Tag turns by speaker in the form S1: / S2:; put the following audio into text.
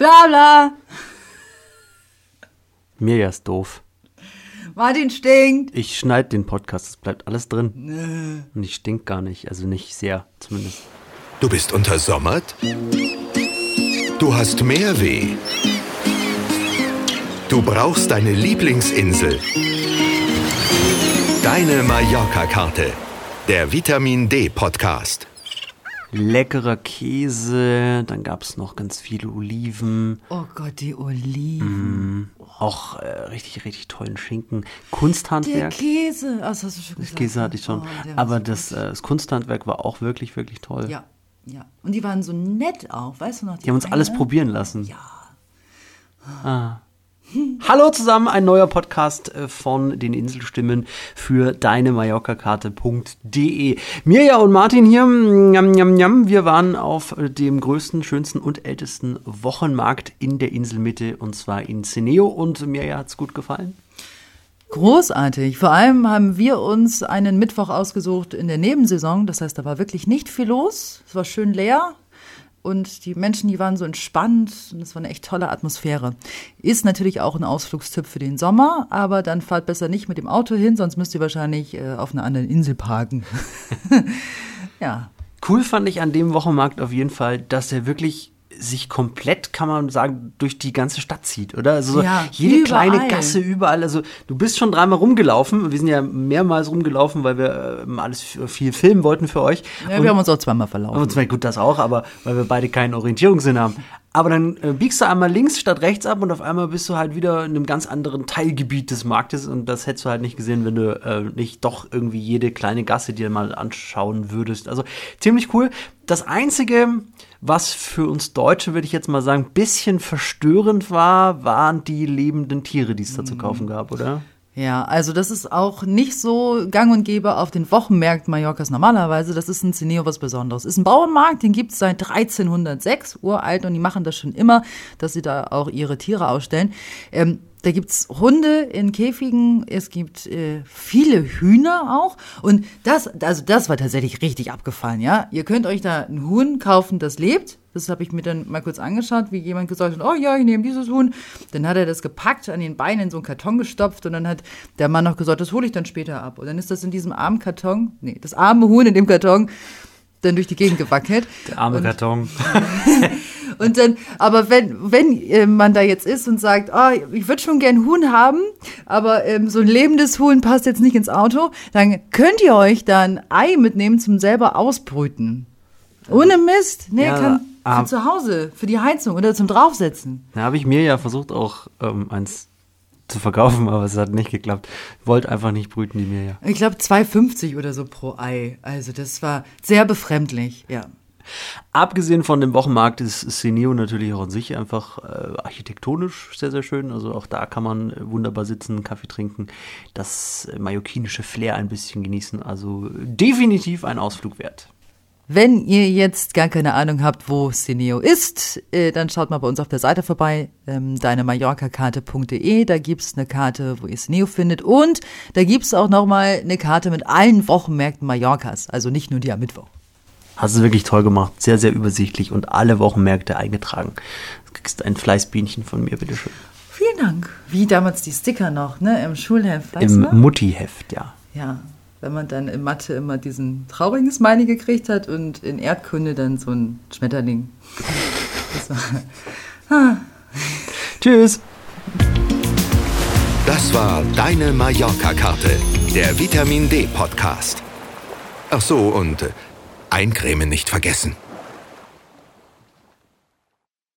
S1: Bla bla.
S2: Mirja ist doof.
S1: Martin stinkt.
S2: Ich schneide den Podcast, es bleibt alles drin. Und ich stink gar nicht, also nicht sehr zumindest.
S3: Du bist untersommert? Du hast mehr weh. Du brauchst deine Lieblingsinsel. Deine Mallorca-Karte. Der Vitamin D-Podcast.
S2: Leckerer Käse, dann gab es noch ganz viele Oliven,
S1: Oh Gott, die Oliven.
S2: auch äh, richtig, richtig tollen Schinken.
S1: Der
S2: Kunsthandwerk.
S1: Käse. Oh, das hast du schon
S2: Das
S1: gesagt.
S2: Käse hatte ich schon.
S1: Oh, der
S2: Aber das, äh, das Kunsthandwerk war auch wirklich, wirklich toll.
S1: Ja, ja. Und die waren so nett auch, weißt du noch?
S2: Die haben uns alles probieren lassen.
S1: Ja.
S2: Hallo zusammen, ein neuer Podcast äh, von den Inselstimmen für deine Mallorca-Karte.de. Mirja und Martin hier, njam, njam, njam. wir waren auf äh, dem größten, schönsten und ältesten Wochenmarkt in der Inselmitte und zwar in Ceneo und Mirja hat's gut gefallen.
S1: Großartig. Vor allem haben wir uns einen Mittwoch ausgesucht in der Nebensaison. Das heißt, da war wirklich nicht viel los. Es war schön leer. Und die Menschen, die waren so entspannt und es war eine echt tolle Atmosphäre. Ist natürlich auch ein Ausflugstipp für den Sommer, aber dann fahrt besser nicht mit dem Auto hin, sonst müsst ihr wahrscheinlich äh, auf einer anderen Insel parken. ja.
S2: Cool fand ich an dem Wochenmarkt auf jeden Fall, dass er wirklich sich komplett, kann man sagen, durch die ganze Stadt zieht, oder? Also so
S1: Ja,
S2: jede
S1: überall.
S2: kleine Gasse überall. Also du bist schon dreimal rumgelaufen. Wir sind ja mehrmals rumgelaufen, weil wir äh, alles viel filmen wollten für euch.
S1: ja
S2: Und-
S1: wir haben uns auch zweimal verlaufen.
S2: und zwar gut das auch, aber weil wir beide keinen Orientierungssinn haben. Aber dann äh, biegst du einmal links statt rechts ab und auf einmal bist du halt wieder in einem ganz anderen Teilgebiet des Marktes und das hättest du halt nicht gesehen, wenn du äh, nicht doch irgendwie jede kleine Gasse dir mal anschauen würdest. Also ziemlich cool. Das einzige, was für uns Deutsche, würde ich jetzt mal sagen, bisschen verstörend war, waren die lebenden Tiere, die es da zu kaufen gab, oder?
S1: Ja, also das ist auch nicht so gang und gäbe auf den Wochenmärkten Mallorcas normalerweise. Das ist in Ceneo was Besonderes. Ist ein Bauernmarkt, den gibt's seit 1306, uralt, und die machen das schon immer, dass sie da auch ihre Tiere ausstellen. Ähm, da gibt's Hunde in Käfigen, es gibt äh, viele Hühner auch. Und das, also das war tatsächlich richtig abgefallen, ja. Ihr könnt euch da ein Huhn kaufen, das lebt. Das habe ich mir dann mal kurz angeschaut, wie jemand gesagt hat, oh ja, ich nehme dieses Huhn. Dann hat er das gepackt, an den Beinen in so einen Karton gestopft und dann hat der Mann noch gesagt, das hole ich dann später ab. Und dann ist das in diesem armen Karton, nee, das arme Huhn in dem Karton dann durch die Gegend gewackelt.
S2: Der arme Karton.
S1: Und dann, aber wenn, wenn äh, man da jetzt ist und sagt, ah, ich würde schon gern Huhn haben, aber ähm, so ein lebendes Huhn passt jetzt nicht ins Auto, dann könnt ihr euch da ein Ei mitnehmen zum selber ausbrüten. Ohne Mist. Nee,
S2: Ja,
S1: kann. Für zu Hause, für die Heizung oder zum Draufsetzen.
S2: Da habe ich mir ja versucht, auch ähm, eins zu verkaufen, aber es hat nicht geklappt. Wollte einfach nicht brüten, die mir ja.
S1: Ich glaube 2,50 oder so pro Ei. Also das war sehr befremdlich, ja.
S2: Abgesehen von dem Wochenmarkt ist Ceneo natürlich auch an sich einfach äh, architektonisch sehr, sehr schön. Also auch da kann man wunderbar sitzen, Kaffee trinken, das äh, mallorquinische Flair ein bisschen genießen. Also definitiv ein Ausflug wert.
S1: Wenn ihr jetzt gar keine Ahnung habt, wo Cineo ist, äh, dann schaut mal bei uns auf der Seite vorbei, ähm, deinemallorcakarte.de. Da gibt's eine Karte, wo ihr Cineo findet. Und da gibt's auch nochmal eine Karte mit allen Wochenmärkten Mallorcas. Also nicht nur die am Mittwoch.
S2: Hast du wirklich toll gemacht. Sehr, sehr übersichtlich und alle Wochenmärkte eingetragen. Du kriegst ein Fleißbienchen von mir, bitteschön.
S1: Vielen Dank. Wie damals die Sticker noch, ne, im Schulheft, weißt
S2: Im? Muttiheft, ja.
S1: Ja, wenn man dann in Mathe immer diesen traurigen Smiley gekriegt hat und in Erdkunde dann so ein Schmetterling. Das war,
S2: Tschüss.
S3: Das war Deine Mallorca-Karte. Der Vitamin D-Podcast. Ach so, und äh, eincremen nicht vergessen.